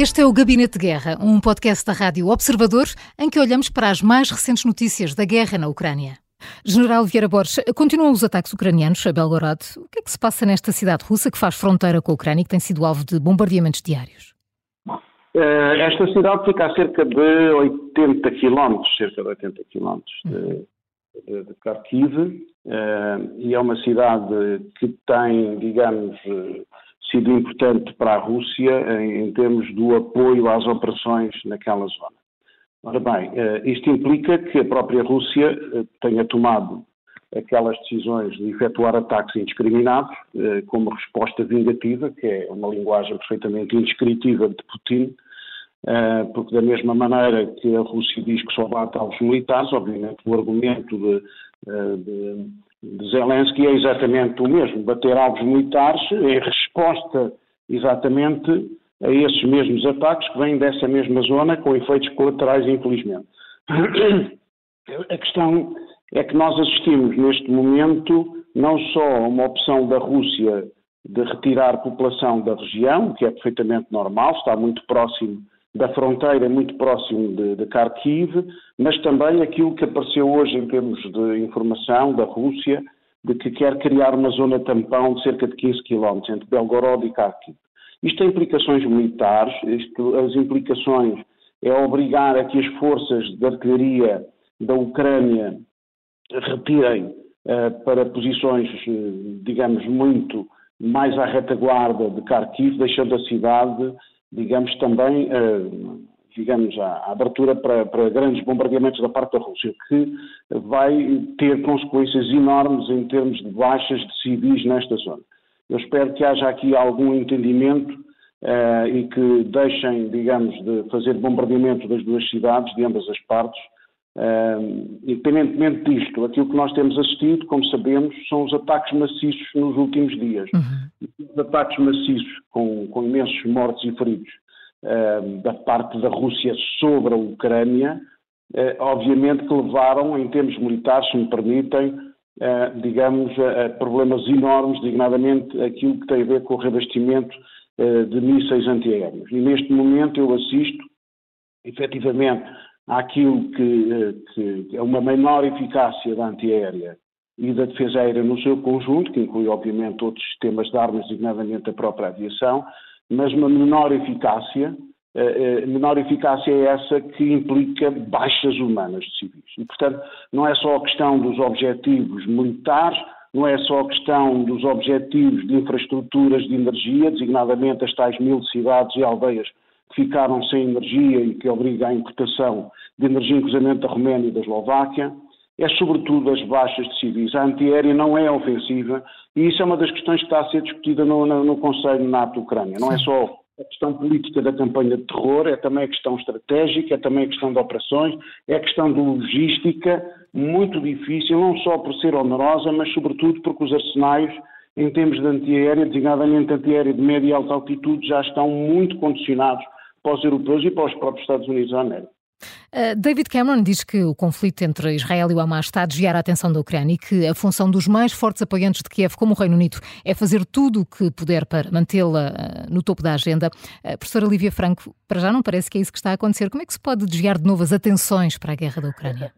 Este é o Gabinete de Guerra, um podcast da Rádio Observador em que olhamos para as mais recentes notícias da guerra na Ucrânia. General Vieira Borges, continuam os ataques ucranianos a Belgorod. O que é que se passa nesta cidade russa que faz fronteira com a Ucrânia e que tem sido alvo de bombardeamentos diários? Eh, esta cidade fica a cerca de 80 quilómetros, cerca de 80 quilómetros de, de, de Kharkiv, eh, e é uma cidade que tem, digamos, sido importante para a Rússia em, em termos do apoio às operações naquela zona. Ora bem, eh, isto implica que a própria Rússia eh, tenha tomado aquelas decisões de efetuar ataques indiscriminados eh, como resposta vingativa, que é uma linguagem perfeitamente indescritível de Putin, porque da mesma maneira que a Rússia diz que só bate aos militares, obviamente o argumento de, de de Zelensky é exatamente o mesmo, bater alvos militares em resposta exatamente a esses mesmos ataques que vêm dessa mesma zona com efeitos colaterais, infelizmente. A questão é que nós assistimos neste momento não só a uma opção da Rússia de retirar população da região, que é perfeitamente normal, está muito próximo da fronteira muito próximo de, de Kharkiv, mas também aquilo que apareceu hoje em termos de informação da Rússia, de que quer criar uma zona tampão de cerca de 15 km entre Belgorod e Kharkiv. Isto tem implicações militares, isto, as implicações é obrigar a que as forças de artilharia da Ucrânia retirem uh, para posições, uh, digamos, muito mais à retaguarda de Kharkiv, deixando a cidade digamos, também, eh, digamos, a abertura para, para, grandes bombardeamentos da parte da Rússia, que vai ter consequências enormes em termos de baixas de civis nesta zona. Eu espero que haja aqui algum entendimento uh, e que deixem, digamos, de fazer bombardeamento das duas cidades, de ambas as partes. Uh, independentemente disto, aquilo que nós temos assistido, como sabemos, são os ataques maciços nos últimos dias. Uhum ataques maciços com, com imensos mortos e feridos uh, da parte da Rússia sobre a Ucrânia, uh, obviamente que levaram, em termos militares, se me permitem, uh, digamos, a, problemas enormes, dignadamente aquilo que tem a ver com o revestimento de mísseis antiaéreos. E neste momento eu assisto, efetivamente, àquilo que, que é uma menor eficácia da antiaérea e da defesa aérea no seu conjunto, que inclui obviamente outros sistemas de armas, designadamente a própria aviação, mas uma menor eficácia, eh, eh, menor eficácia é essa que implica baixas humanas de civis. E, portanto, não é só a questão dos objetivos militares, não é só a questão dos objetivos de infraestruturas de energia, designadamente as tais mil cidades e aldeias que ficaram sem energia e que obriga à importação de energia, inclusive da Roménia e da Eslováquia, é sobretudo as baixas de civis. A antiaérea não é ofensiva e isso é uma das questões que está a ser discutida no, no, no Conselho NATO-Ucrânia. Não é só a questão política da campanha de terror, é também a questão estratégica, é também a questão de operações, é a questão de logística, muito difícil, não só por ser onerosa, mas sobretudo porque os arsenais, em termos de antiaérea, designadamente antiaérea de média e alta altitude, já estão muito condicionados para os europeus e para os próprios Estados Unidos da América. Uh, David Cameron diz que o conflito entre Israel e o Hamas está a desviar a atenção da Ucrânia e que a função dos mais fortes apoiantes de Kiev, como o Reino Unido, é fazer tudo o que puder para mantê-la uh, no topo da agenda. Uh, professora Lívia Franco, para já não parece que é isso que está a acontecer. Como é que se pode desviar de novo as atenções para a guerra da Ucrânia?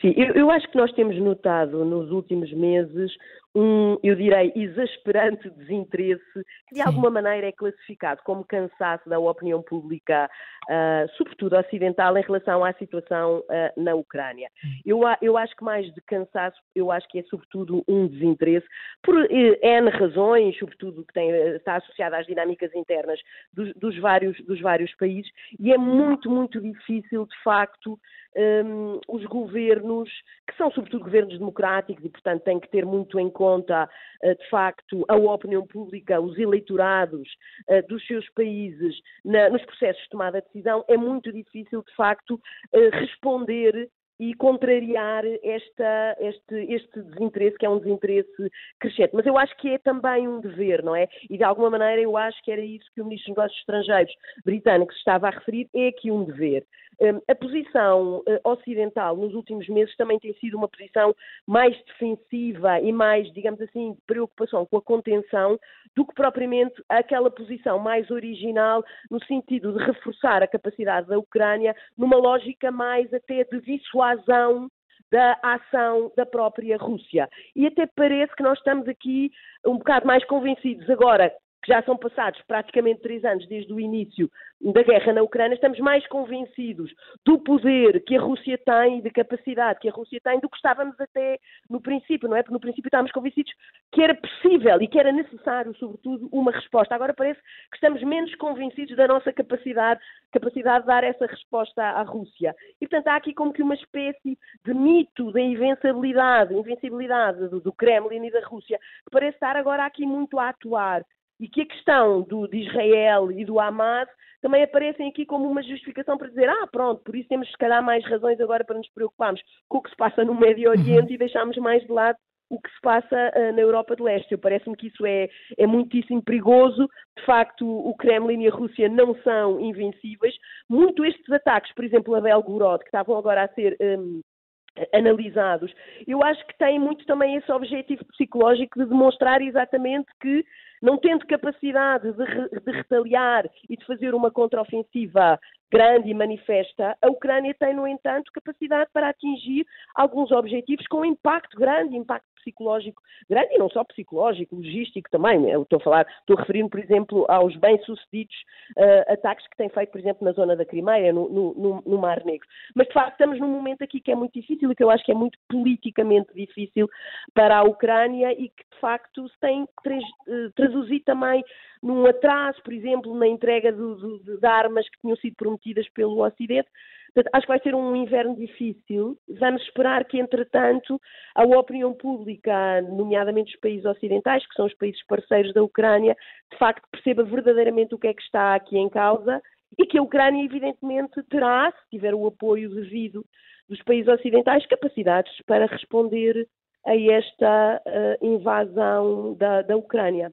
Sim, eu, eu, acho que nós temos notado nos últimos meses um, eu direi, exasperante desinteresse que de Sim. alguma maneira é classificado como cansaço da opinião pública, uh, sobretudo ocidental, em relação à situação uh, na Ucrânia. Eu, eu acho que mais de cansaço, eu acho que é sobretudo um desinteresse por eh, N razões, sobretudo que tem, está associada às dinâmicas internas dos, dos, vários, dos vários países, e é muito, muito difícil, de facto, um, os governos, que são sobretudo governos democráticos e, portanto, têm que ter muito em conta, uh, de facto, a opinião pública, os eleitorados uh, dos seus países nos processos de tomada de decisão, é muito difícil, de facto, uh, responder e contrariar esta, este, este desinteresse, que é um desinteresse crescente. Mas eu acho que é também um dever, não é? E de alguma maneira eu acho que era isso que o Ministro dos Negócios Estrangeiros britânico estava a referir, é aqui um dever. Hum, a posição eh, ocidental nos últimos meses também tem sido uma posição mais defensiva e mais, digamos assim, de preocupação com a contenção do que propriamente aquela posição mais original no sentido de reforçar a capacidade da Ucrânia numa lógica mais até de dissuasão da ação da própria Rússia. E até parece que nós estamos aqui um bocado mais convencidos agora que já são passados praticamente três anos desde o início da guerra na Ucrânia, estamos mais convencidos do poder que a Rússia tem e da capacidade que a Rússia tem do que estávamos até no princípio, não é? Porque no princípio estávamos convencidos que era possível e que era necessário, sobretudo, uma resposta. Agora parece que estamos menos convencidos da nossa capacidade, capacidade de dar essa resposta à Rússia. E, portanto, há aqui como que uma espécie de mito da invencibilidade, invencibilidade do, do Kremlin e da Rússia, que parece estar agora aqui muito a atuar e que a questão do, de Israel e do Hamas também aparecem aqui como uma justificação para dizer, ah, pronto, por isso temos se calhar mais razões agora para nos preocuparmos com o que se passa no Médio uhum. Oriente e deixarmos mais de lado o que se passa uh, na Europa de Leste. Parece-me que isso é, é muitíssimo perigoso. De facto, o Kremlin e a Rússia não são invencíveis. Muito estes ataques, por exemplo, a Belgorod, que estavam agora a ser um, analisados, eu acho que têm muito também esse objetivo psicológico de demonstrar exatamente que não tendo capacidade de, re, de retaliar e de fazer uma contraofensiva grande e manifesta, a Ucrânia tem, no entanto, capacidade para atingir alguns objetivos com impacto grande, impacto psicológico grande, e não só psicológico, logístico também. Eu estou a falar, estou a referir-me, por exemplo, aos bem-sucedidos uh, ataques que tem feito, por exemplo, na zona da Crimeia, no, no, no, Mar Negro. Mas, de facto, estamos num momento aqui que é muito difícil e que eu acho que é muito politicamente difícil para a Ucrânia e que, de facto, se tem que uh, traduzir também num atraso, por exemplo, na entrega do, de armas que tinham sido prometidas pelo Ocidente. Portanto, acho que vai ser um inverno difícil. Vamos esperar que, entretanto, a opinião pública, nomeadamente os países ocidentais, que são os países parceiros da Ucrânia, de facto perceba verdadeiramente o que é que está aqui em causa e que a Ucrânia, evidentemente, terá, se tiver o apoio devido dos países ocidentais, capacidades para responder a esta uh, invasão da, da Ucrânia.